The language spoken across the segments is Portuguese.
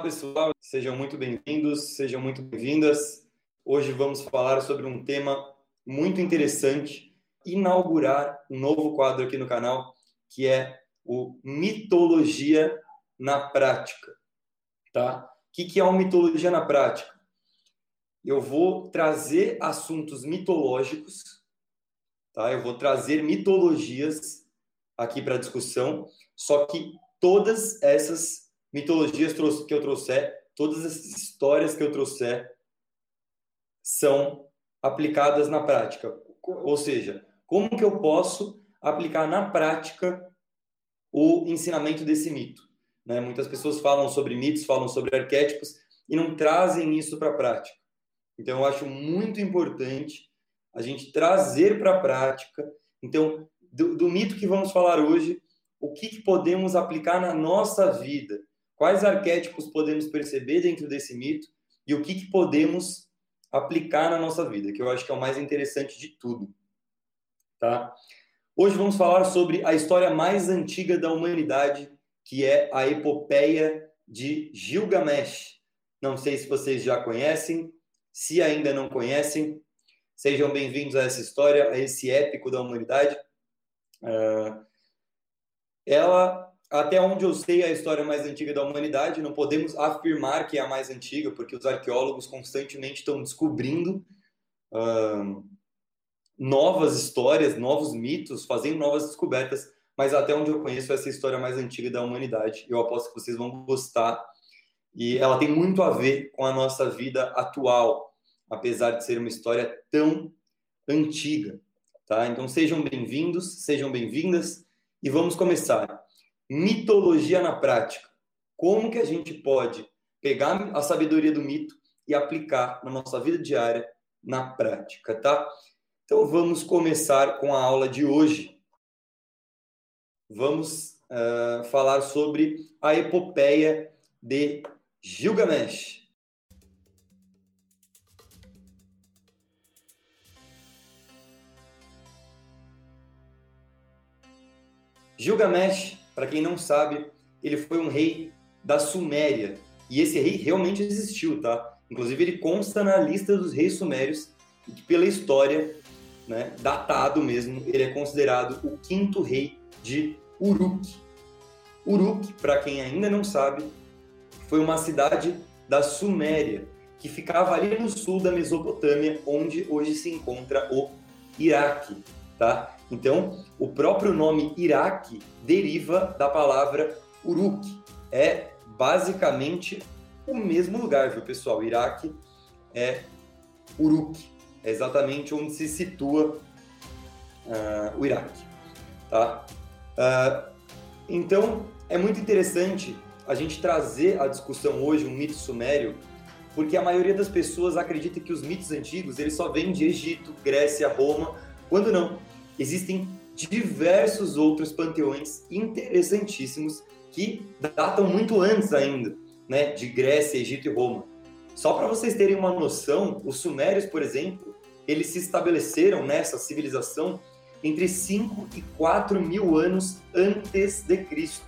Olá, pessoal, sejam muito bem-vindos, sejam muito bem-vindas. Hoje vamos falar sobre um tema muito interessante, inaugurar um novo quadro aqui no canal, que é o Mitologia na Prática. Tá? O que é uma mitologia na prática? Eu vou trazer assuntos mitológicos, tá? Eu vou trazer mitologias aqui para discussão, só que todas essas mitologias que eu trouxer, todas as histórias que eu trouxer são aplicadas na prática. Ou seja, como que eu posso aplicar na prática o ensinamento desse mito? Né? Muitas pessoas falam sobre mitos, falam sobre arquétipos e não trazem isso para a prática. Então, eu acho muito importante a gente trazer para a prática. Então, do, do, mito que vamos falar hoje, o que, que podemos aplicar na nossa vida? Quais arquétipos podemos perceber dentro desse mito e o que, que podemos aplicar na nossa vida, que eu acho que é o mais interessante de tudo. Tá? Hoje vamos falar sobre a história mais antiga da humanidade, que é a epopeia de Gilgamesh. Não sei se vocês já conhecem, se ainda não conhecem, sejam bem-vindos a essa história, a esse épico da humanidade. Uh, ela até onde eu sei, a história mais antiga da humanidade. Não podemos afirmar que é a mais antiga, porque os arqueólogos constantemente estão descobrindo uh, novas histórias, novos mitos, fazendo novas descobertas. Mas até onde eu conheço, essa é a história mais antiga da humanidade. Eu aposto que vocês vão gostar. E ela tem muito a ver com a nossa vida atual, apesar de ser uma história tão antiga. Tá? Então sejam bem-vindos, sejam bem-vindas e vamos começar mitologia na prática. Como que a gente pode pegar a sabedoria do mito e aplicar na nossa vida diária, na prática, tá? Então vamos começar com a aula de hoje. Vamos uh, falar sobre a epopeia de Gilgamesh. Gilgamesh para quem não sabe, ele foi um rei da Suméria. E esse rei realmente existiu, tá? Inclusive, ele consta na lista dos reis sumérios, que pela história, né, datado mesmo, ele é considerado o quinto rei de Uruk. Uruk, para quem ainda não sabe, foi uma cidade da Suméria, que ficava ali no sul da Mesopotâmia, onde hoje se encontra o Iraque, tá? Então, o próprio nome Iraque deriva da palavra Uruk. É basicamente o mesmo lugar, viu, pessoal? Iraque é Uruk. É exatamente onde se situa uh, o Iraque. Tá? Uh, então, é muito interessante a gente trazer à discussão hoje um mito sumério, porque a maioria das pessoas acredita que os mitos antigos eles só vêm de Egito, Grécia, Roma, quando não existem diversos outros panteões interessantíssimos que datam muito antes ainda, né, de Grécia, Egito e Roma. Só para vocês terem uma noção, os sumérios, por exemplo, eles se estabeleceram nessa civilização entre 5 e 4 mil anos antes de Cristo,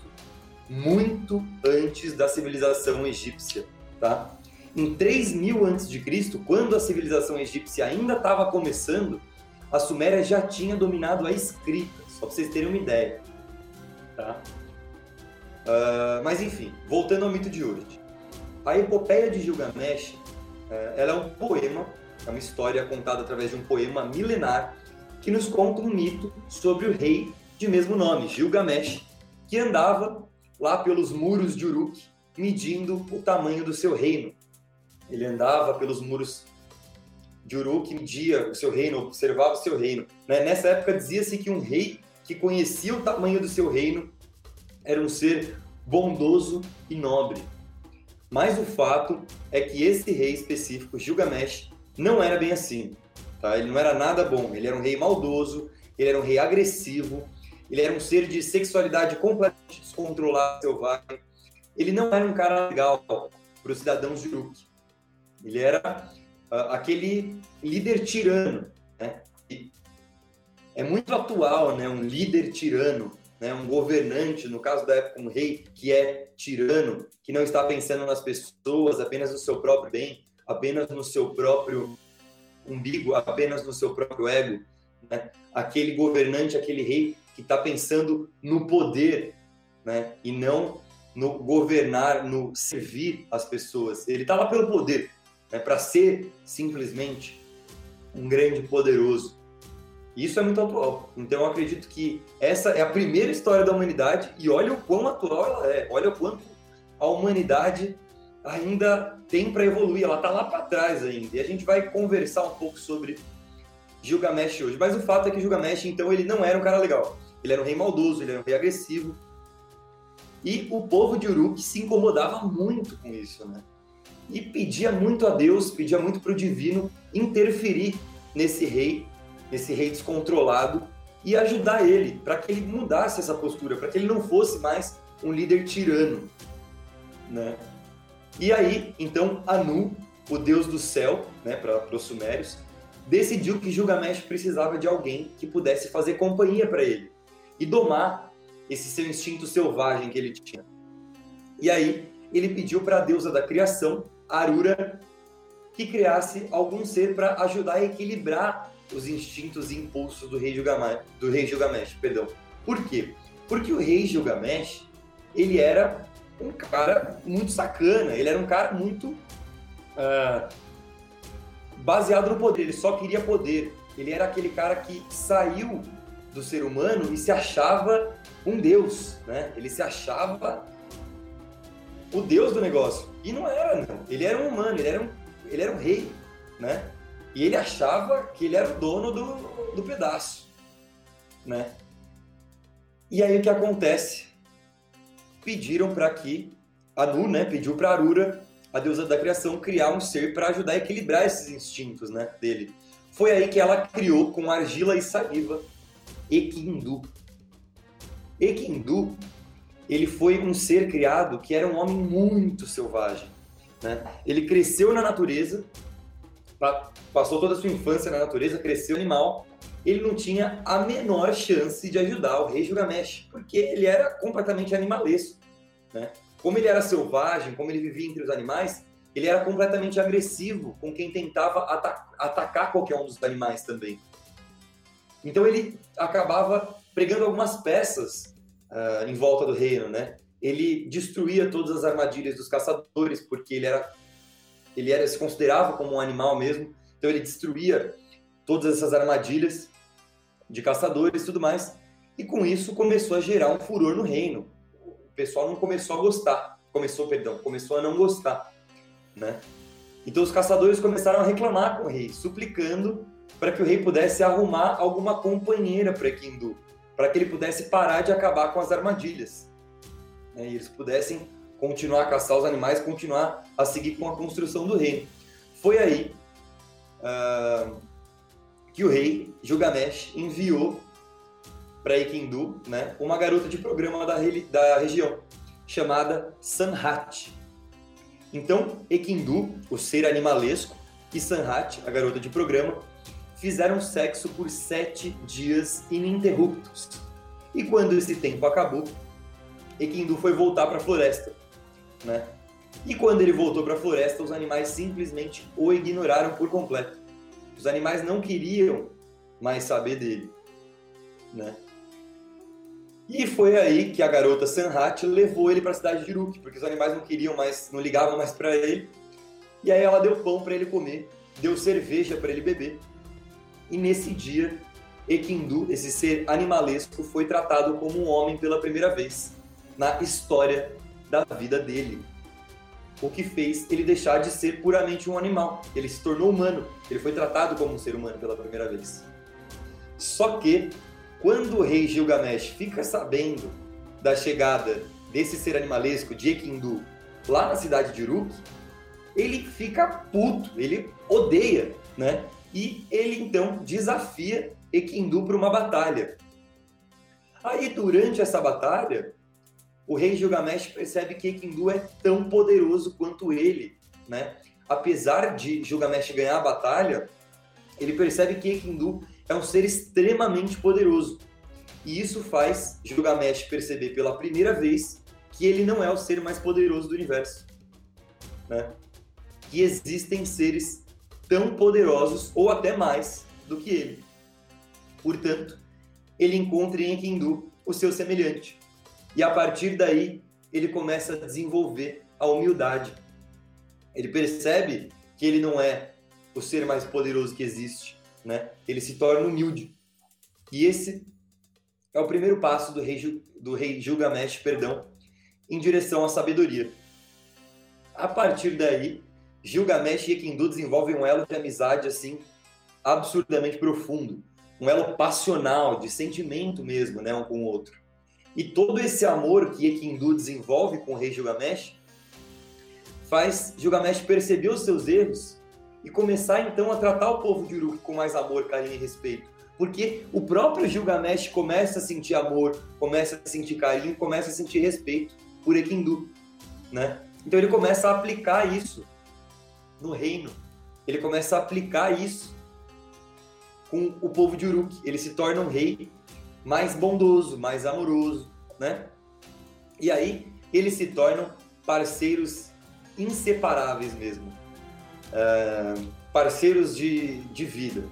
muito antes da civilização egípcia, tá? Em 3 mil antes de Cristo, quando a civilização egípcia ainda estava começando, a Suméria já tinha dominado a escrita, só para vocês terem uma ideia. Tá? Uh, mas enfim, voltando ao mito de hoje. A epopeia de Gilgamesh uh, ela é um poema, é uma história contada através de um poema milenar que nos conta um mito sobre o rei de mesmo nome, Gilgamesh, que andava lá pelos muros de Uruk, medindo o tamanho do seu reino. Ele andava pelos muros de Uruk media o seu reino, observava o seu reino. Né? Nessa época dizia-se que um rei que conhecia o tamanho do seu reino era um ser bondoso e nobre. Mas o fato é que esse rei específico, Gilgamesh, não era bem assim. Tá? Ele não era nada bom. Ele era um rei maldoso, ele era um rei agressivo, ele era um ser de sexualidade completamente descontrolada, selvagem. Ele não era um cara legal para os cidadãos de Uruk. Ele era aquele líder tirano. Né? É muito atual, né? um líder tirano. né, um governante, no caso da época um rei que é tirano, que não está pensando nas pessoas, apenas no seu próprio bem, apenas no seu próprio umbigo, apenas no seu próprio ego, né? aquele governante, aquele rei que está pensando no poder, né? e não no governar, no servir as pessoas. Ele está lá pelo poder, né? para ser simplesmente um grande poderoso. Isso é muito atual. Então eu acredito que essa é a primeira história da humanidade e olha o quão atual ela é. Olha o quanto a humanidade ainda tem para evoluir. Ela está lá para trás ainda. E a gente vai conversar um pouco sobre Gilgamesh hoje. Mas o fato é que Gilgamesh, então, ele não era um cara legal. Ele era um rei maldoso, ele era um rei agressivo. E o povo de Uruk se incomodava muito com isso, né? E pedia muito a Deus, pedia muito para o divino interferir nesse rei, nesse rei descontrolado e ajudar ele para que ele mudasse essa postura, para que ele não fosse mais um líder tirano, né? E aí, então, Anu, o deus do céu, né, para os sumérios, decidiu que Gilgamesh precisava de alguém que pudesse fazer companhia para ele e domar esse seu instinto selvagem que ele tinha. E aí, ele pediu para a deusa da criação, Arura, que criasse algum ser para ajudar a equilibrar os instintos e impulsos do rei Gilgamesh, do rei Gilgamesh, perdão. Por quê? Porque o rei Gilgamesh, ele era um cara muito sacana, ele era um cara muito uh, baseado no poder, ele só queria poder. Ele era aquele cara que saiu do ser humano e se achava um deus, né? Ele se achava o deus do negócio. E não era, não. Ele era um humano, ele era um, ele era um rei, né? E ele achava que ele era o dono do, do pedaço, né? E aí o que acontece? Pediram para que Anu, né, pediu para Arura, a deusa da criação, criar um ser para ajudar a equilibrar esses instintos, né, dele. Foi aí que ela criou com argila e saliva Ekindu. Ekindu, ele foi um ser criado que era um homem muito selvagem, né? Ele cresceu na natureza, passou toda a sua infância na natureza, cresceu animal, ele não tinha a menor chance de ajudar o rei Gilgamesh, porque ele era completamente animalesco. Né? Como ele era selvagem, como ele vivia entre os animais, ele era completamente agressivo com quem tentava atacar qualquer um dos animais também. Então ele acabava pregando algumas peças uh, em volta do reino, né? Ele destruía todas as armadilhas dos caçadores porque ele era ele era se considerava como um animal mesmo. Então ele destruía todas essas armadilhas de caçadores e tudo mais. E com isso começou a gerar um furor no reino. O pessoal não começou a gostar, começou, perdão, começou a não gostar, né? Então os caçadores começaram a reclamar com o rei, suplicando para que o rei pudesse arrumar alguma companheira para Kindu, para que ele pudesse parar de acabar com as armadilhas. Né? E eles pudessem continuar a caçar os animais, continuar a seguir com a construção do reino. Foi aí uh, que o rei Gilgamesh enviou para Ikindu né, uma garota de programa da, da região, chamada Sanhat. Então, Ekindu, o ser animalesco, e Sanhat, a garota de programa, fizeram sexo por sete dias ininterruptos. E quando esse tempo acabou, Ekindu foi voltar para a floresta. Né? E quando ele voltou para a floresta, os animais simplesmente o ignoraram por completo. Os animais não queriam mais saber dele, né? E foi aí que a garota Sanhat levou ele para a cidade de Uruk, porque os animais não queriam mais, não ligavam mais para ele. E aí ela deu pão para ele comer, deu cerveja para ele beber. E nesse dia, Ekindu, esse ser animalesco, foi tratado como um homem pela primeira vez na história da vida dele o que fez ele deixar de ser puramente um animal. Ele se tornou humano, ele foi tratado como um ser humano pela primeira vez. Só que, quando o rei Gilgamesh fica sabendo da chegada desse ser animalesco de Ekindu lá na cidade de Uruk, ele fica puto, ele odeia, né? E ele então desafia Ekindu para uma batalha. Aí, durante essa batalha, o rei Gilgamesh percebe que Ekindu é tão poderoso quanto ele, né? Apesar de Gilgamesh ganhar a batalha, ele percebe que Ekindu é um ser extremamente poderoso. E isso faz Gilgamesh perceber pela primeira vez que ele não é o ser mais poderoso do universo. Né? Que existem seres tão poderosos ou até mais do que ele. Portanto, ele encontra em Enkidu o seu semelhante. E a partir daí, ele começa a desenvolver a humildade. Ele percebe que ele não é o ser mais poderoso que existe, né? Ele se torna humilde. E esse é o primeiro passo do rei, do rei Gilgamesh, perdão, em direção à sabedoria. A partir daí, Gilgamesh e Ekindu desenvolvem um elo de amizade assim absurdamente profundo, um elo passional, de sentimento mesmo, né, um com o outro. E todo esse amor que Ekindu desenvolve com o rei Gilgamesh faz Gilgamesh perceber os seus erros e começar então a tratar o povo de Uruk com mais amor, carinho e respeito. Porque o próprio Gilgamesh começa a sentir amor, começa a sentir carinho, começa a sentir respeito por Ekindu, né? Então ele começa a aplicar isso no reino. Ele começa a aplicar isso com o povo de Uruk. Ele se torna um rei mais bondoso, mais amoroso, né? E aí eles se tornam parceiros inseparáveis mesmo, uh, parceiros de, de vida.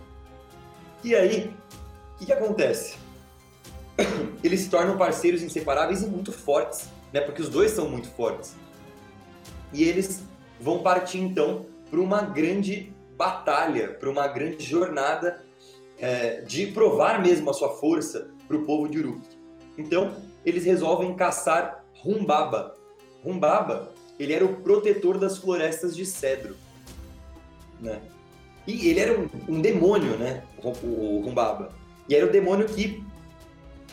E aí, o que, que acontece? Eles se tornam parceiros inseparáveis e muito fortes, né? Porque os dois são muito fortes. E eles vão partir então para uma grande batalha, para uma grande jornada é, de provar mesmo a sua força para o povo de Uruk. Então, eles resolvem caçar Rumbaba. Rumbaba, ele era o protetor das florestas de cedro, né? E ele era um, um demônio, né? O, o Rumbaba. E era o demônio que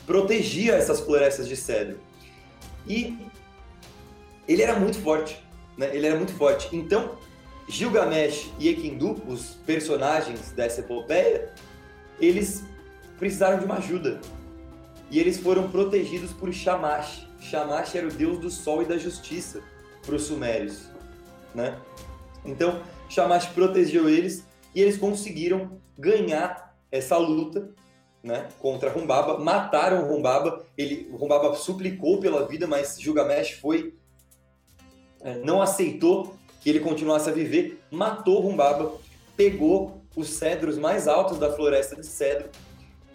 protegia essas florestas de cedro. E ele era muito forte, né? Ele era muito forte. Então, Gilgamesh e Ekindu, os personagens dessa epopeia, eles precisaram de uma ajuda. E eles foram protegidos por Shamash. Shamash era o deus do sol e da justiça para os sumérios, né? Então, Shamash protegeu eles e eles conseguiram ganhar essa luta né, contra Rumbaba, mataram Rumbaba, ele, Rumbaba suplicou pela vida, mas Gilgamesh foi, é, não aceitou que ele continuasse a viver, matou Rumbaba, pegou os cedros mais altos da floresta de cedro,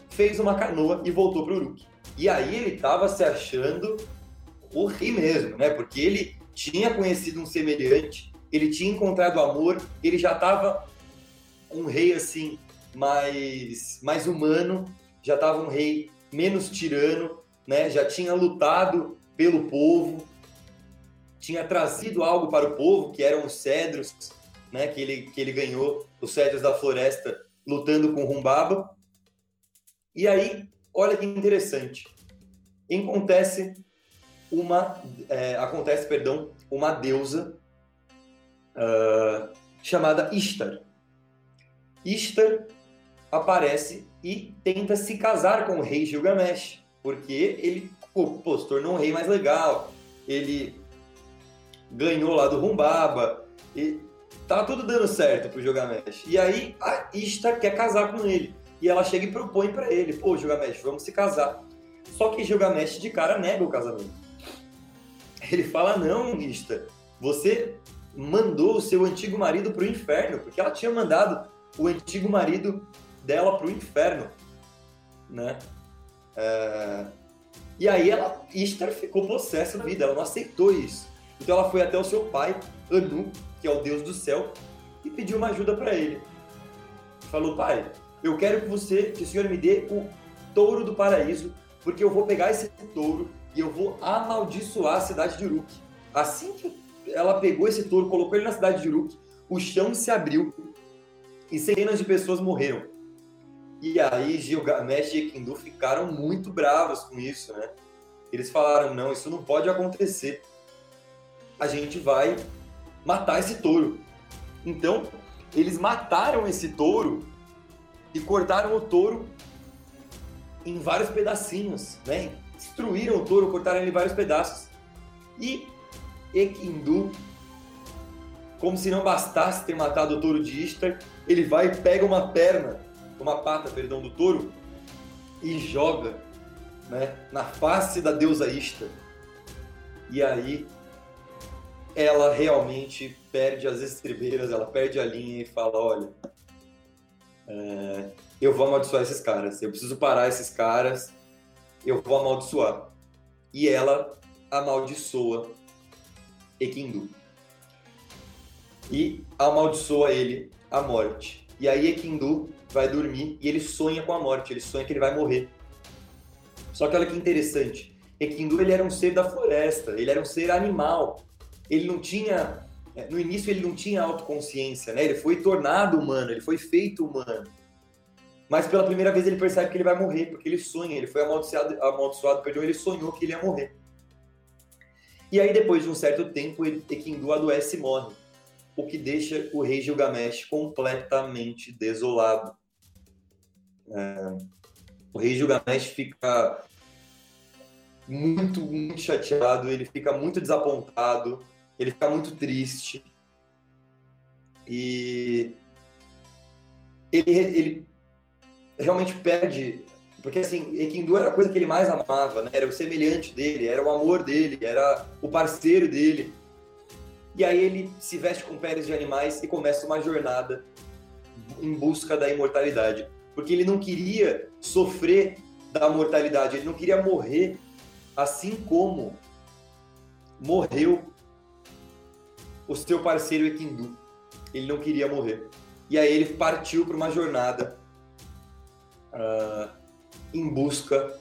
fez uma canoa e voltou para Uruk. E aí ele estava se achando o rei mesmo, né? Porque ele tinha conhecido um semelhante, ele tinha encontrado amor, ele já estava um rei assim mais mais humano, já estava um rei menos tirano, né? Já tinha lutado pelo povo, tinha trazido algo para o povo, que eram os cedros, né? Que ele que ele ganhou os cedros da floresta lutando com Rumbaba. E aí, olha que interessante. Acontece uma é, acontece, perdão, uma deusa uh, chamada Ishtar. Ishtar aparece e tenta se casar com o rei Gilgamesh, porque ele pô, se tornou um rei mais legal, ele ganhou lá do Rumbaba, e tá tudo dando certo pro Gilgamesh. E aí a Ishtar quer casar com ele, e ela chega e propõe para ele, pô, Gilgamesh, vamos se casar. Só que Gilgamesh de cara nega o casamento. Ele fala, não, Ishtar, você mandou o seu antigo marido pro inferno, porque ela tinha mandado o antigo marido dela para o inferno, né? É... E aí ela, Ishtar ficou possessa da vida, ela não aceitou isso. Então ela foi até o seu pai, Anu, que é o deus do céu, e pediu uma ajuda para ele. Falou, pai, eu quero que você, que o senhor me dê o touro do paraíso, porque eu vou pegar esse touro e eu vou amaldiçoar a cidade de Uruk. Assim que ela pegou esse touro, colocou ele na cidade de Uruk, o chão se abriu e centenas de pessoas morreram. E aí Gilgamesh e Ekindu ficaram muito bravos com isso, né? Eles falaram, não, isso não pode acontecer. A gente vai matar esse touro. Então, eles mataram esse touro e cortaram o touro em vários pedacinhos, né? Destruíram o touro, cortaram ele em vários pedaços. E Ekindu como se não bastasse ter matado o touro de Ishtar, ele vai e pega uma perna, uma pata, perdão, do touro e joga né, na face da deusa Ishtar. E aí ela realmente perde as estribeiras, ela perde a linha e fala: olha, é, eu vou amaldiçoar esses caras, eu preciso parar esses caras, eu vou amaldiçoar. E ela amaldiçoa Ekindu. E amaldiçoa ele a morte. E aí Ekindu vai dormir e ele sonha com a morte, ele sonha que ele vai morrer. Só que olha que interessante, Ekindu ele era um ser da floresta, ele era um ser animal. Ele não tinha, é, no início ele não tinha autoconsciência, né? Ele foi tornado humano, ele foi feito humano. Mas pela primeira vez ele percebe que ele vai morrer, porque ele sonha, ele foi amaldiçoado, amaldiçoado perdão, ele sonhou que ele ia morrer. E aí depois de um certo tempo, Ekindu adoece e morre, o que deixa o rei Gilgamesh completamente desolado. É, o rei Gilgamesh fica muito, muito chateado, ele fica muito desapontado, ele fica muito triste. E ele, ele realmente perde, porque assim, Ekindu era a coisa que ele mais amava, né? Era o semelhante dele, era o amor dele, era o parceiro dele. E aí ele se veste com peles de animais e começa uma jornada em busca da imortalidade, porque ele não queria sofrer da mortalidade, ele não queria morrer assim como morreu o seu parceiro Ekindu. Ele não queria morrer. E aí ele partiu para uma jornada uh, em busca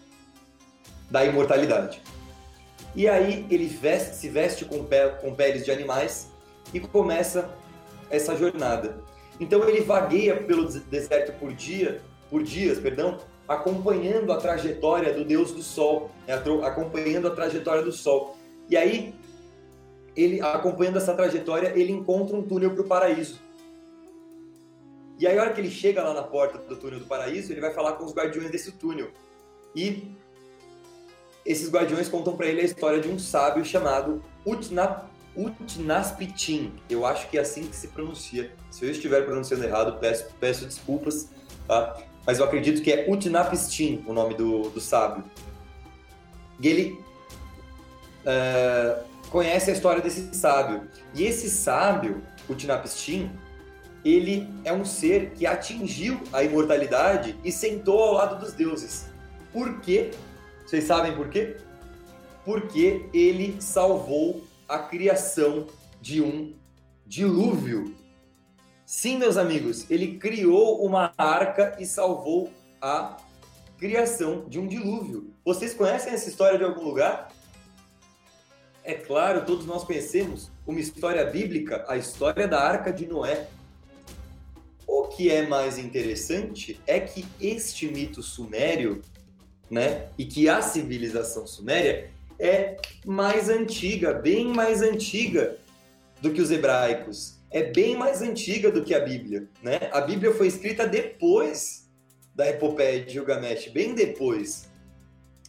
da imortalidade. E aí ele veste, se veste com, com peles de animais e começa essa jornada. Então ele vagueia pelo deserto por dia, por dias, perdão, acompanhando a trajetória do Deus do Sol, né? acompanhando a trajetória do Sol. E aí, ele acompanhando essa trajetória, ele encontra um túnel para o paraíso. E aí, a hora que ele chega lá na porta do túnel do paraíso, ele vai falar com os guardiões desse túnel. E esses guardiões contam para ele a história de um sábio chamado Utnap Utnaspitin. Eu acho que é assim que se pronuncia. Se eu estiver pronunciando errado, peço, peço desculpas. Tá? mas eu acredito que é Utnapishtim o nome do, do sábio. E ele uh, conhece a história desse sábio. E esse sábio, Utnapishtim, ele é um ser que atingiu a imortalidade e sentou ao lado dos deuses. Por quê? Vocês sabem por quê? Porque ele salvou a criação de um dilúvio Sim, meus amigos, ele criou uma arca e salvou a criação de um dilúvio. Vocês conhecem essa história de algum lugar? É claro, todos nós conhecemos uma história bíblica, a história da arca de Noé. O que é mais interessante é que este mito sumério, né, e que a civilização suméria é mais antiga, bem mais antiga do que os hebraicos é bem mais antiga do que a Bíblia, né? A Bíblia foi escrita depois da epopeia de Gilgamesh, bem depois,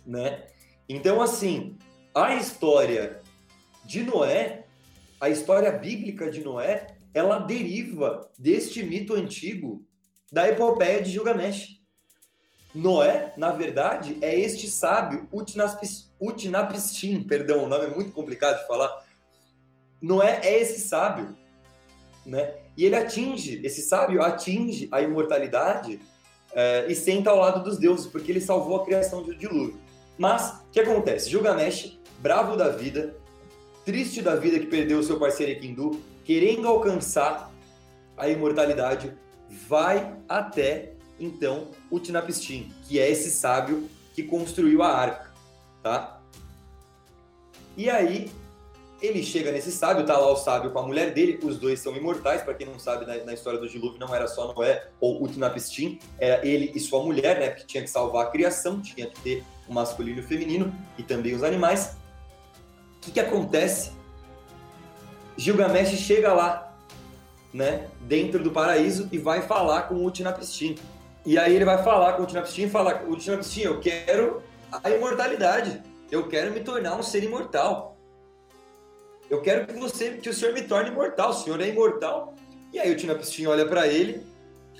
né? Então, assim, a história de Noé, a história bíblica de Noé, ela deriva deste mito antigo da epopeia de Gilgamesh. Noé, na verdade, é este sábio, Utnapishtim, perdão, o nome é muito complicado de falar. Noé é esse sábio né? E ele atinge, esse sábio atinge a imortalidade é, e senta ao lado dos deuses, porque ele salvou a criação do dilúvio. Mas, o que acontece? Gilgamesh, bravo da vida, triste da vida que perdeu o seu parceiro Ekindu, querendo alcançar a imortalidade, vai até, então, Utnapishtim, que é esse sábio que construiu a arca, tá? E aí, ele chega nesse sábio, tá lá o sábio com a mulher dele, os dois são imortais, para quem não sabe, na, na, história do dilúvio não era só Noé ou Utnapishtim, era ele e sua mulher, né, que tinha que salvar a criação, tinha que ter o masculino e o feminino, e também os animais. Que, que acontece? Gilgamesh chega lá, né, dentro do paraíso e vai falar com o Utnapishtim. E aí ele vai falar com o Utnapishtim e fala, Utnapishtim, eu quero a imortalidade, eu quero me tornar um ser imortal eu quero que você, que o senhor me torne imortal. O senhor é imortal. E aí o Tinapistin olha para ele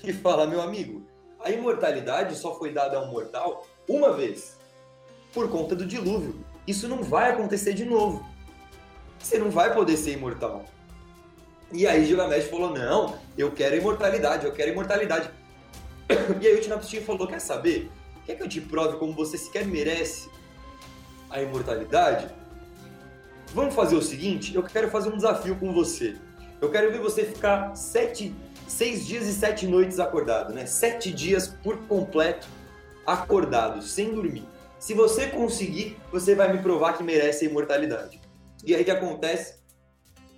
e fala: Meu amigo, a imortalidade só foi dada a um mortal uma vez. por conta do dilúvio. Isso não vai acontecer de novo. Você não vai poder ser imortal. E aí Gilgamesh falou: Não, eu quero imortalidade, eu quero imortalidade. E aí Utnapishtim falou: Quer saber? Quer que eu te prove como você sequer merece a imortalidade? Vamos fazer o seguinte: eu quero fazer um desafio com você. Eu quero ver você ficar sete, seis dias e sete noites acordado, né? Sete dias por completo acordado, sem dormir. Se você conseguir, você vai me provar que merece a imortalidade. E aí o que acontece?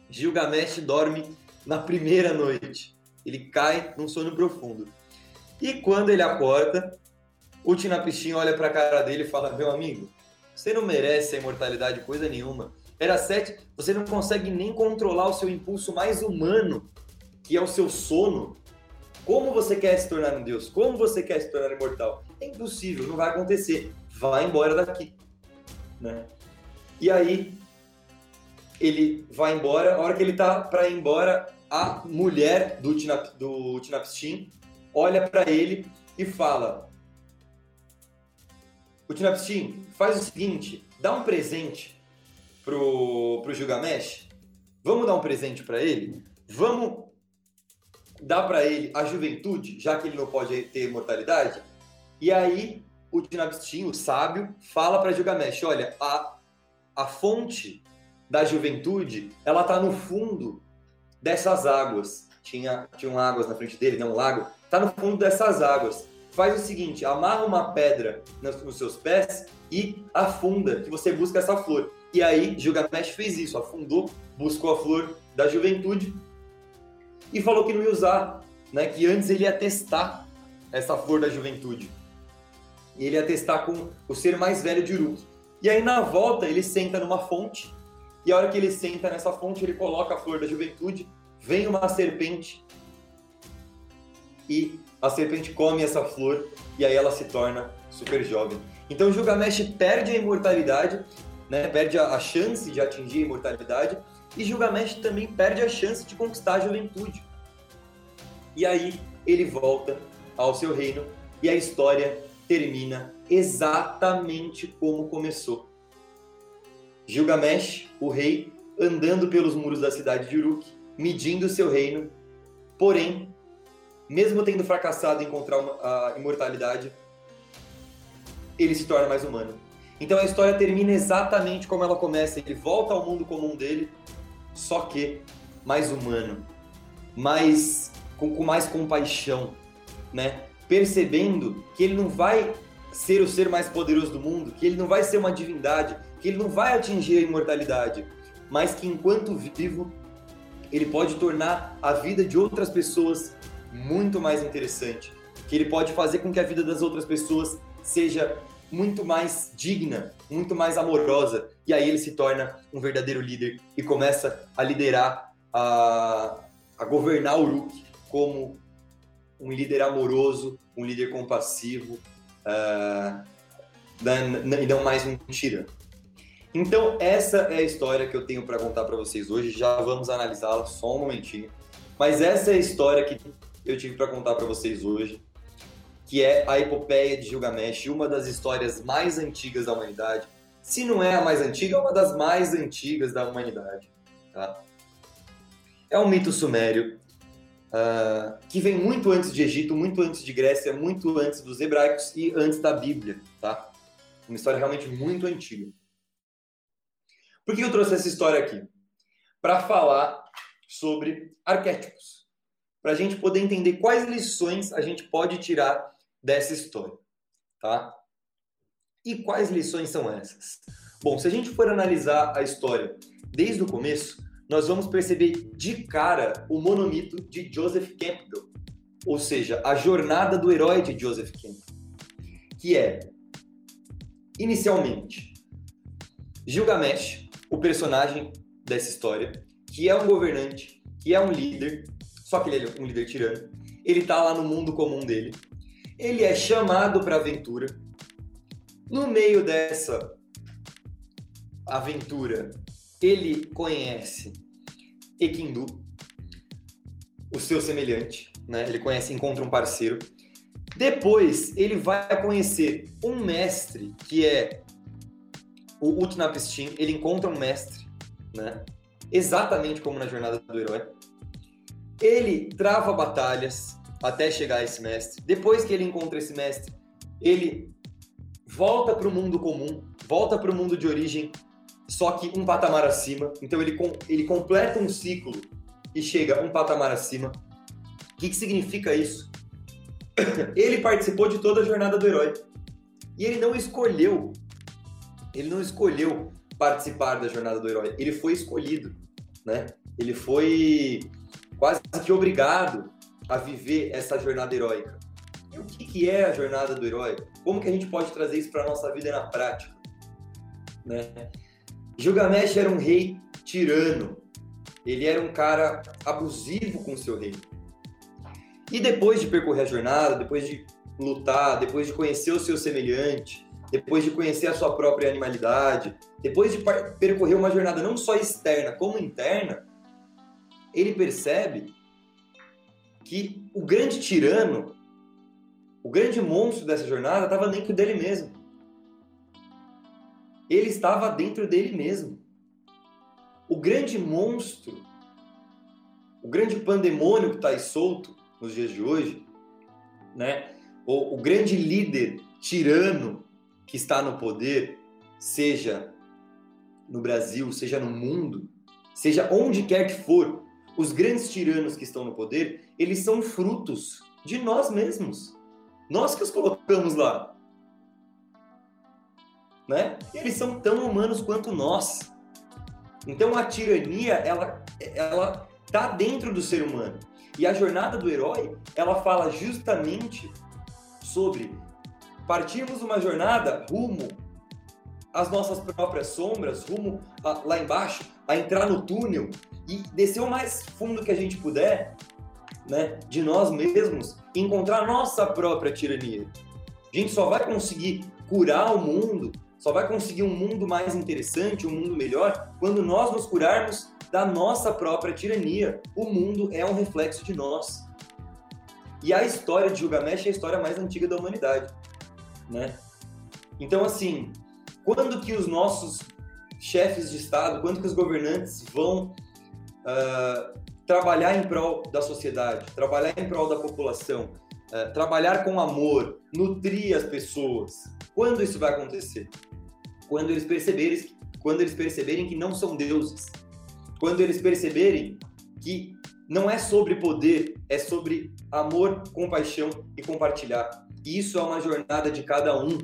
Gilgamesh dorme na primeira noite. Ele cai num sono profundo. E quando ele acorda, o Tinapishtim olha para a cara dele e fala: Meu amigo, você não merece a imortalidade coisa nenhuma. Era sete, você não consegue nem controlar o seu impulso mais humano, que é o seu sono. Como você quer se tornar um Deus? Como você quer se tornar imortal? É impossível, não vai acontecer. Vai embora daqui. Né? E aí, ele vai embora. A hora que ele tá para ir embora, a mulher do, Tinap, do Tinapstim olha para ele e fala: O Tinapstim, faz o seguinte, dá um presente pro, pro Gilgamesh. Vamos dar um presente para ele? Vamos dar para ele a juventude, já que ele não pode ter imortalidade? E aí o Dinabstin, o sábio, fala para Gilgamesh: olha, a, a fonte da juventude, ela está no fundo dessas águas. Tinha, tinham águas na frente dele, não um lago. Está no fundo dessas águas. Faz o seguinte, amarra uma pedra nos, nos seus pés e afunda, que você busca essa flor. E aí Gilgamesh fez isso, afundou, buscou a flor da juventude e falou que não ia usar, né? Que antes ele ia testar essa flor da juventude. E ele ia testar com o ser mais velho de Uruk. E aí na volta ele senta numa fonte e a hora que ele senta nessa fonte, ele coloca a flor da juventude, vem uma serpente e a serpente come essa flor e aí ela se torna super jovem. Então Gilgamesh perde a imortalidade, né? perde a chance de atingir a imortalidade e Gilgamesh também perde a chance de conquistar a juventude. E aí ele volta ao seu reino e a história termina exatamente como começou. Gilgamesh, o rei, andando pelos muros da cidade de Uruk, medindo seu reino, porém, mesmo tendo fracassado em encontrar a imortalidade, ele se torna mais humano. Então a história termina exatamente como ela começa. Ele volta ao mundo comum dele, só que mais humano, mais com, com mais compaixão, né? Percebendo que ele não vai ser o ser mais poderoso do mundo, que ele não vai ser uma divindade, que ele não vai atingir a imortalidade, mas que enquanto vivo, ele pode tornar a vida de outras pessoas muito mais interessante, que ele pode fazer com que a vida das outras pessoas seja muito mais digna, muito mais amorosa, e aí ele se torna um verdadeiro líder e começa a liderar, a, a governar o Uruk como um líder amoroso, um líder compassivo, uh, e não mais um tirano. Então, essa é a história que eu tenho para contar para vocês hoje. Já vamos analisá-la só um momentinho. Mas essa é a história que eu tive para contar para vocês hoje, que é a epopeia de Gilgamesh, uma das histórias mais antigas da humanidade. Se não é a mais antiga, é uma das mais antigas da humanidade. Tá? É um mito sumério uh, que vem muito antes de Egito, muito antes de Grécia, muito antes dos hebraicos e antes da Bíblia. Tá? Uma história realmente muito antiga. Por que eu trouxe essa história aqui? Para falar sobre arquétipos. Para a gente poder entender quais lições a gente pode tirar dessa história. Tá? E quais lições são essas? Bom, se a gente for analisar a história desde o começo, nós vamos perceber de cara o monomito de Joseph Campbell, ou seja, a jornada do herói de Joseph Campbell, que é, inicialmente, Gilgamesh, o personagem dessa história, que é um governante, que é um líder, só que ele é um líder tirano. Ele tá lá no mundo comum dele. Ele é chamado para aventura. No meio dessa aventura, ele conhece Ekindu, o seu semelhante, né? Ele conhece, encontra um parceiro. Depois, ele vai conhecer um mestre que é o Utnapishtim, ele encontra um mestre, né? Exatamente como na jornada do herói. Ele trava batalhas até chegar a esse mestre. Depois que ele encontra esse mestre, ele volta para o mundo comum, volta para o mundo de origem, só que um patamar acima. Então ele, ele completa um ciclo e chega um patamar acima. O que, que significa isso? Ele participou de toda a jornada do herói. E ele não escolheu ele não escolheu participar da jornada do herói, ele foi escolhido, né? Ele foi quase que obrigado a viver essa jornada heróica. E o que, que é a jornada do herói? Como que a gente pode trazer isso para a nossa vida na prática? Né? Gilgamesh era um rei tirano. Ele era um cara abusivo com seu rei. E depois de percorrer a jornada, depois de lutar, depois de conhecer o seu semelhante, depois de conhecer a sua própria animalidade, depois de percorrer uma jornada não só externa como interna, ele percebe que o grande tirano, o grande monstro dessa jornada estava dentro dele mesmo. Ele estava dentro dele mesmo. O grande monstro, o grande pandemônio que está aí solto nos dias de hoje, né? o, o grande líder tirano que está no poder, seja no Brasil, seja no mundo, seja onde quer que for, os grandes tiranos que estão no poder, eles são frutos de nós mesmos. Nós que os colocamos lá. Né? Eles são tão humanos quanto nós. Então a tirania, ela ela tá dentro do ser humano. E a jornada do herói, ela fala justamente sobre partirmos uma jornada rumo às nossas próprias sombras, rumo a, lá embaixo, a entrar no túnel e descer o mais fundo que a gente puder, né, de nós mesmos, encontrar nossa própria tirania. A gente só vai conseguir curar o mundo, só vai conseguir um mundo mais interessante, um mundo melhor, quando nós nos curarmos da nossa própria tirania. O mundo é um reflexo de nós. E a história de Gilgamesh é a história mais antiga da humanidade né? Então, assim, quando que os nossos chefes de Estado, quando que os governantes vão uh, trabalhar em prol da sociedade, trabalhar em prol da população, uh, trabalhar com amor, nutrir as pessoas? Quando isso vai acontecer? Quando eles perceberem, quando eles perceberem que não são deuses, quando eles perceberem que não é sobre poder, é sobre amor, compaixão e compartilhar. Isso é uma jornada de cada um.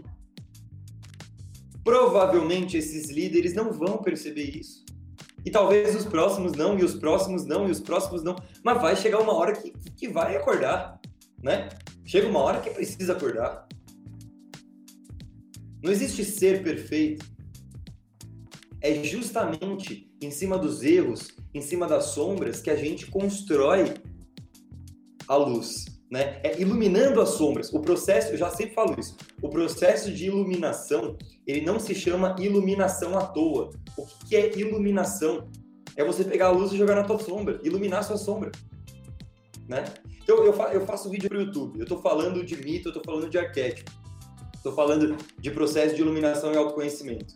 Provavelmente esses líderes não vão perceber isso. E talvez os próximos não, e os próximos não, e os próximos não. Mas vai chegar uma hora que, que vai acordar, né? Chega uma hora que precisa acordar. Não existe ser perfeito. É justamente em cima dos erros, em cima das sombras, que a gente constrói a luz né? É iluminando as sombras. O processo, eu já sempre falo isso, o processo de iluminação, ele não se chama iluminação à toa. O que é iluminação? É você pegar a luz e jogar na tua sombra, iluminar a sua sombra, né? Então eu, fa eu faço vídeo para o YouTube, eu estou falando de mito, eu estou falando de arquétipo, estou falando de processo de iluminação e autoconhecimento.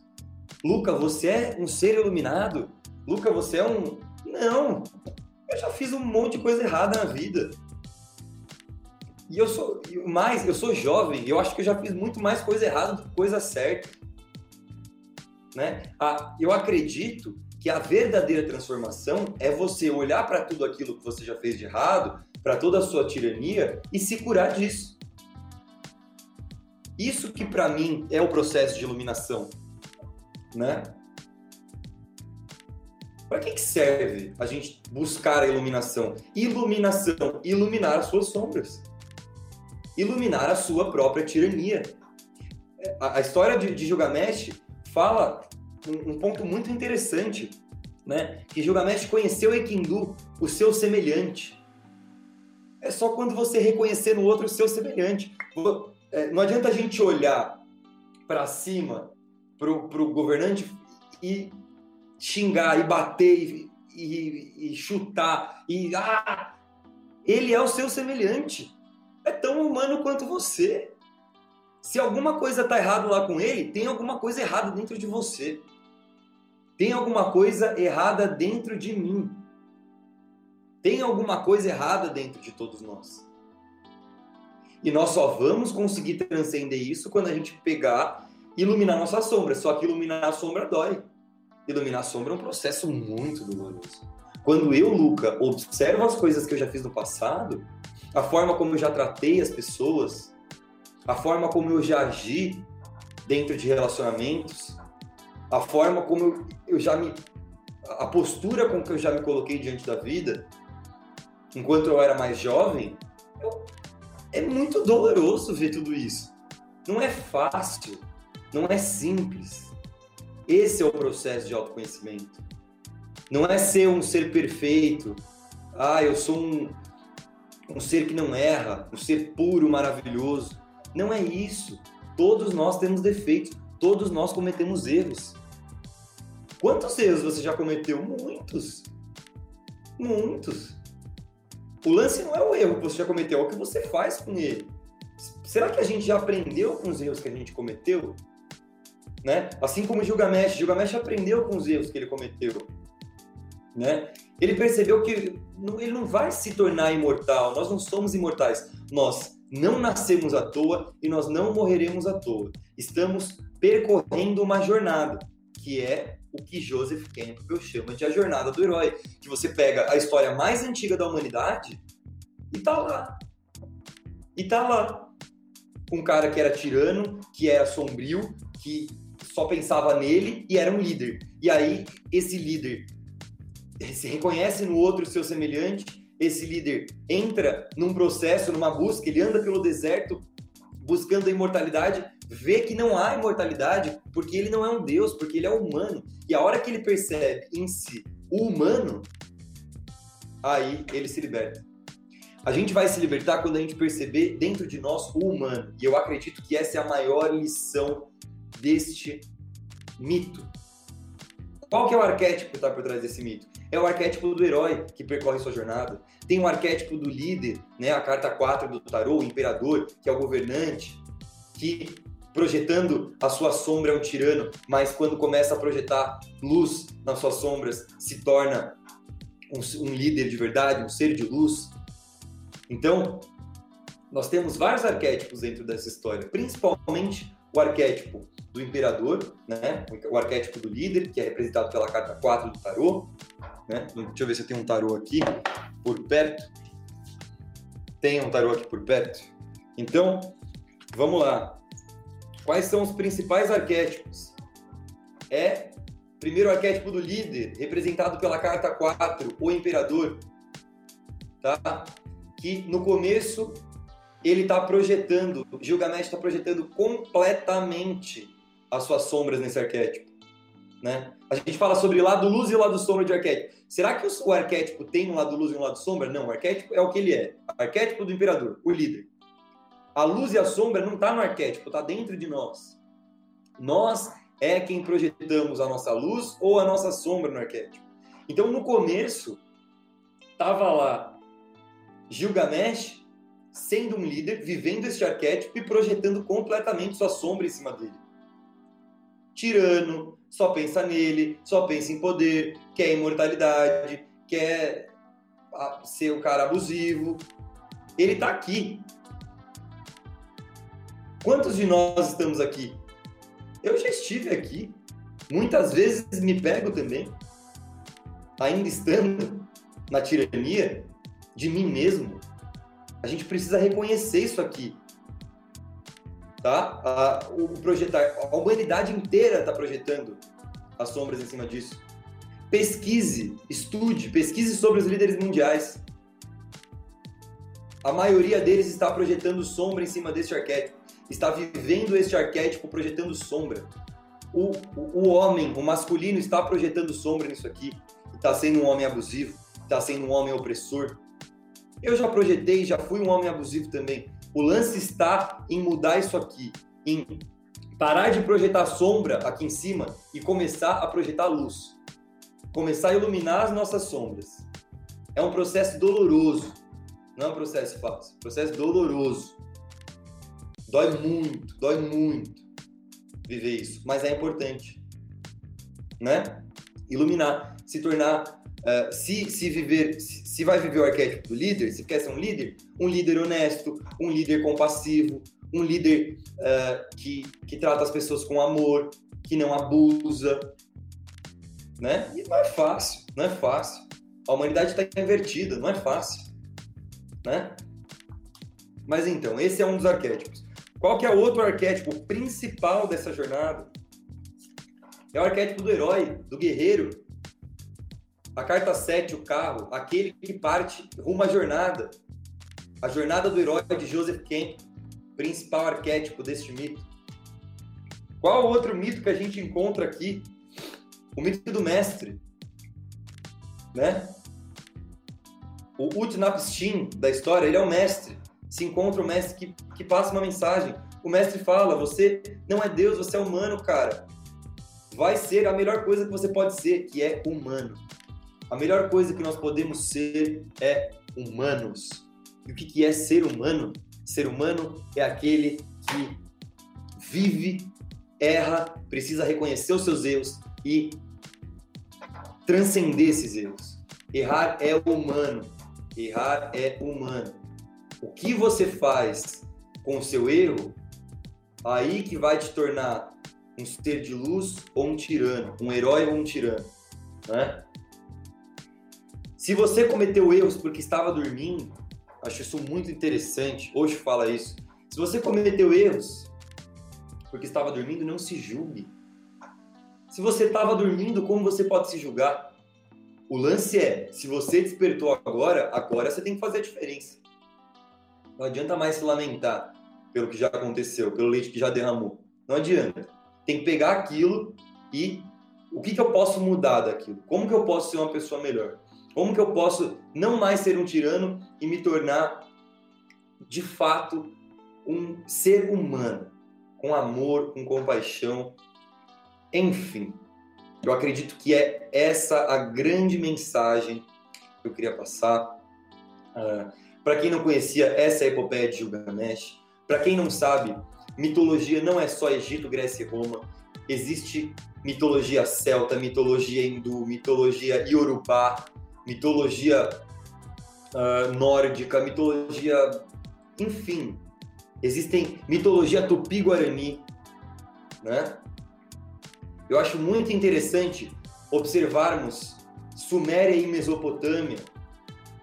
Luca, você é um ser iluminado? Luca, você é um... Não! Eu já fiz um monte de coisa errada na vida e eu sou mais, eu sou jovem, eu acho que eu já fiz muito mais coisa errada do que coisa certa. Né? Ah, eu acredito que a verdadeira transformação é você olhar para tudo aquilo que você já fez de errado, para toda a sua tirania e se curar disso. Isso que para mim é o processo de iluminação, né? Para que, que serve a gente buscar a iluminação? Iluminação, iluminar as suas sombras iluminar a sua própria tirania. A, a história de, de, Gilgamesh fala um, um, ponto muito interessante, né? Que Gilgamesh conheceu Ekindu, o seu semelhante. É só quando você reconhecer no outro o seu semelhante. É, não adianta a gente olhar para cima, para o governante e xingar e bater e, e, e chutar e ah, ele é o seu semelhante é tão humano quanto você. Se alguma coisa está errado lá com ele, tem alguma coisa errada dentro de você. Tem alguma coisa errada dentro de mim. Tem alguma coisa errada dentro de todos nós. E nós só vamos conseguir transcender isso quando a gente pegar e iluminar nossa sombra. Só que iluminar a sombra dói. Iluminar a sombra é um processo muito doloroso. Quando eu, Luca, observo as coisas que eu já fiz no passado, a forma como eu já tratei as pessoas, a forma como eu já agi dentro de relacionamentos, a forma como eu já me. a postura com que eu já me coloquei diante da vida, enquanto eu era mais jovem, eu, é muito doloroso ver tudo isso. Não é fácil, não é simples. Esse é o processo de autoconhecimento. Não é ser um ser perfeito. Ah, eu sou um, um ser que não erra, um ser puro, maravilhoso. Não é isso. Todos nós temos defeitos, todos nós cometemos erros. Quantos erros você já cometeu? Muitos. Muitos. O lance não é o erro que você já cometeu, é o que você faz com ele. Será que a gente já aprendeu com os erros que a gente cometeu? Né? Assim como Gilgamesh, Gilgamesh aprendeu com os erros que ele cometeu né? Ele percebeu que ele não vai se tornar imortal. Nós não somos imortais. Nós não nascemos à toa e nós não morreremos à toa. Estamos percorrendo uma jornada, que é o que Joseph Campbell chama de a jornada do herói. Que você pega a história mais antiga da humanidade e tá lá. E tá lá. Um cara que era tirano, que era sombrio, que só pensava nele e era um líder. E aí, esse líder se reconhece no outro seu semelhante, esse líder entra num processo, numa busca, ele anda pelo deserto buscando a imortalidade, vê que não há imortalidade porque ele não é um deus, porque ele é humano. E a hora que ele percebe em si o humano, aí ele se liberta. A gente vai se libertar quando a gente perceber dentro de nós o humano. E eu acredito que essa é a maior lição deste mito. Qual que é o arquétipo que está por trás desse mito? É o arquétipo do herói que percorre sua jornada. Tem o arquétipo do líder, né? A carta 4 do tarô, o imperador, que é o governante, que projetando a sua sombra é um tirano, mas quando começa a projetar luz nas suas sombras, se torna um, um líder de verdade, um ser de luz. Então, nós temos vários arquétipos dentro dessa história, principalmente o arquétipo do imperador, né? o arquétipo do líder, que é representado pela carta 4 do tarô, né? Deixa eu ver se eu tenho um tarô aqui por perto. Tem um tarô aqui por perto. Então, vamos lá. Quais são os principais arquétipos? É primeiro o arquétipo do líder, representado pela carta 4, o imperador, tá? Que no começo ele está projetando, Gilgamesh está projetando completamente as suas sombras nesse arquétipo, né? A gente fala sobre lado luz e lado sombra de arquétipo. Será que o arquétipo tem um lado luz e um lado sombra? Não, o arquétipo é o que ele é. Arquétipo do imperador, o líder. A luz e a sombra não está no arquétipo, está dentro de nós. Nós é quem projetamos a nossa luz ou a nossa sombra no arquétipo. Então, no começo, estava lá Gilgamesh sendo um líder, vivendo este arquétipo e projetando completamente sua sombra em cima dele. Tirano, só pensa nele, só pensa em poder, quer imortalidade, quer ah, ser o cara abusivo. Ele está aqui. Quantos de nós estamos aqui? Eu já estive aqui. Muitas vezes me pego também, ainda estando na tirania de mim mesmo. A gente precisa reconhecer isso aqui tá? A, o projetar, a humanidade inteira está projetando as sombras em cima disso. Pesquise, estude, pesquise sobre os líderes mundiais. A maioria deles está projetando sombra em cima deste arquétipo, está vivendo este arquétipo projetando sombra. O, o, o homem, o masculino, está projetando sombra nisso aqui, está sendo um homem abusivo, está sendo um homem opressor. Eu já projetei, já fui um homem abusivo também. O lance está em mudar isso aqui, em parar de projetar sombra aqui em cima e começar a projetar luz. Começar a iluminar as nossas sombras. É um processo doloroso. Não é um processo fácil, é um processo doloroso. Dói muito, dói muito viver isso, mas é importante, né? Iluminar, se tornar, uh, se, se viver, se, se vai viver o arquétipo do líder, se quer ser um líder, um líder honesto, um líder compassivo, um líder uh, que, que trata as pessoas com amor, que não abusa, né? E não é fácil, não é fácil. A humanidade está invertida, não é fácil, né? Mas então, esse é um dos arquétipos. Qual que é outro arquétipo principal dessa jornada? É o arquétipo do herói, do guerreiro. A carta 7, o carro, aquele que parte rumo à jornada. A jornada do herói de Joseph Campbell, principal arquétipo deste mito. Qual outro mito que a gente encontra aqui? O mito do mestre, né? O Utnapishtim da história, ele é o mestre se encontra o mestre que, que passa uma mensagem. O mestre fala: você não é Deus, você é humano, cara. Vai ser a melhor coisa que você pode ser, que é humano. A melhor coisa que nós podemos ser é humanos. E o que, que é ser humano? Ser humano é aquele que vive, erra, precisa reconhecer os seus erros e transcender esses erros. Errar é humano. Errar é humano o que você faz com o seu erro, aí que vai te tornar um ser de luz ou um tirano, um herói ou um tirano, né? Se você cometeu erros porque estava dormindo, acho isso muito interessante. Hoje fala isso. Se você cometeu erros porque estava dormindo, não se julgue. Se você estava dormindo, como você pode se julgar? O lance é, se você despertou agora, agora você tem que fazer a diferença. Não adianta mais se lamentar pelo que já aconteceu, pelo leite que já derramou. Não adianta. Tem que pegar aquilo e o que, que eu posso mudar daquilo? Como que eu posso ser uma pessoa melhor? Como que eu posso não mais ser um tirano e me tornar, de fato, um ser humano, com amor, com compaixão, enfim. Eu acredito que é essa a grande mensagem que eu queria passar. Uh, para quem não conhecia, essa é a epopeia de Gilgamesh. Para quem não sabe, mitologia não é só Egito, Grécia e Roma. Existe mitologia celta, mitologia hindu, mitologia iorubá, mitologia uh, nórdica, mitologia. Enfim, existem mitologia tupi-guarani, né? Eu acho muito interessante observarmos Suméria e Mesopotâmia,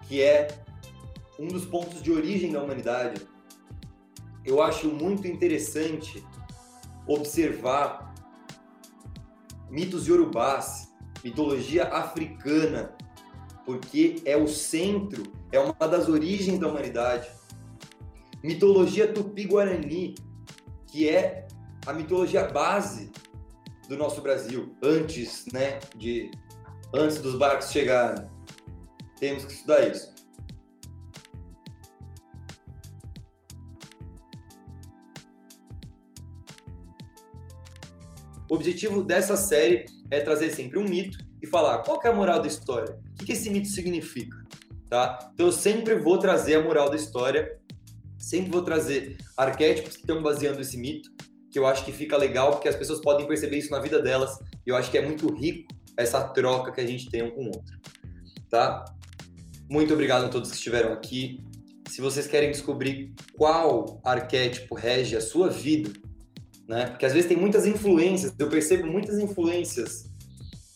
que é um dos pontos de origem da humanidade. Eu acho muito interessante observar mitos yorubás, mitologia africana, porque é o centro, é uma das origens da humanidade. Mitologia tupi-guarani, que é a mitologia base do nosso Brasil, antes, né, de antes dos barcos chegarem. Temos que estudar isso. O objetivo dessa série é trazer sempre um mito e falar qual é a moral da história, o que, que esse mito significa, tá? Então eu sempre vou trazer a moral da história, sempre vou trazer arquétipos que estão baseando esse mito, que eu acho que fica legal porque as pessoas podem perceber isso na vida delas e eu acho que é muito rico essa troca que a gente tem um com o outro, tá? Muito obrigado a todos que estiveram aqui. Se vocês querem descobrir qual arquétipo rege a sua vida, né? Porque às vezes tem muitas influências, eu percebo muitas influências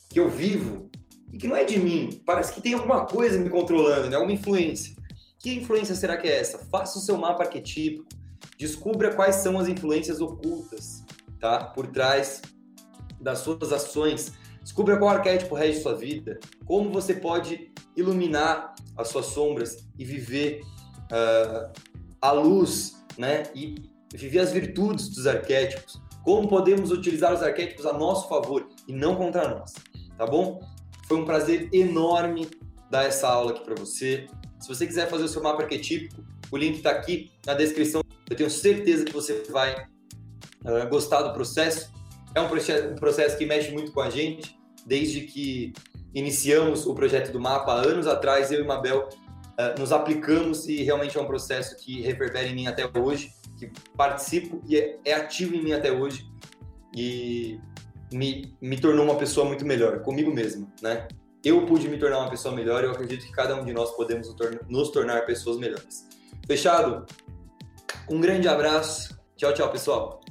que eu vivo e que não é de mim, parece que tem alguma coisa me controlando, né? Alguma influência. Que influência será que é essa? Faça o seu mapa arquetípico, descubra quais são as influências ocultas, tá? Por trás das suas ações. Descubra qual arquétipo rege sua vida, como você pode iluminar as suas sombras e viver uh, a luz, né? E viver as virtudes dos arquétipos, como podemos utilizar os arquétipos a nosso favor e não contra nós, tá bom? Foi um prazer enorme dar essa aula aqui para você. Se você quiser fazer o seu mapa arquetípico, o link está aqui na descrição. Eu tenho certeza que você vai uh, gostar do processo. É um processo, um processo que mexe muito com a gente, desde que iniciamos o projeto do mapa anos atrás, eu e Mabel uh, nos aplicamos e realmente é um processo que reverbera em mim até hoje que participo e é, é ativo em mim até hoje e me, me tornou uma pessoa muito melhor, comigo mesmo, né? Eu pude me tornar uma pessoa melhor e eu acredito que cada um de nós podemos nos tornar pessoas melhores. Fechado? Um grande abraço. Tchau, tchau, pessoal.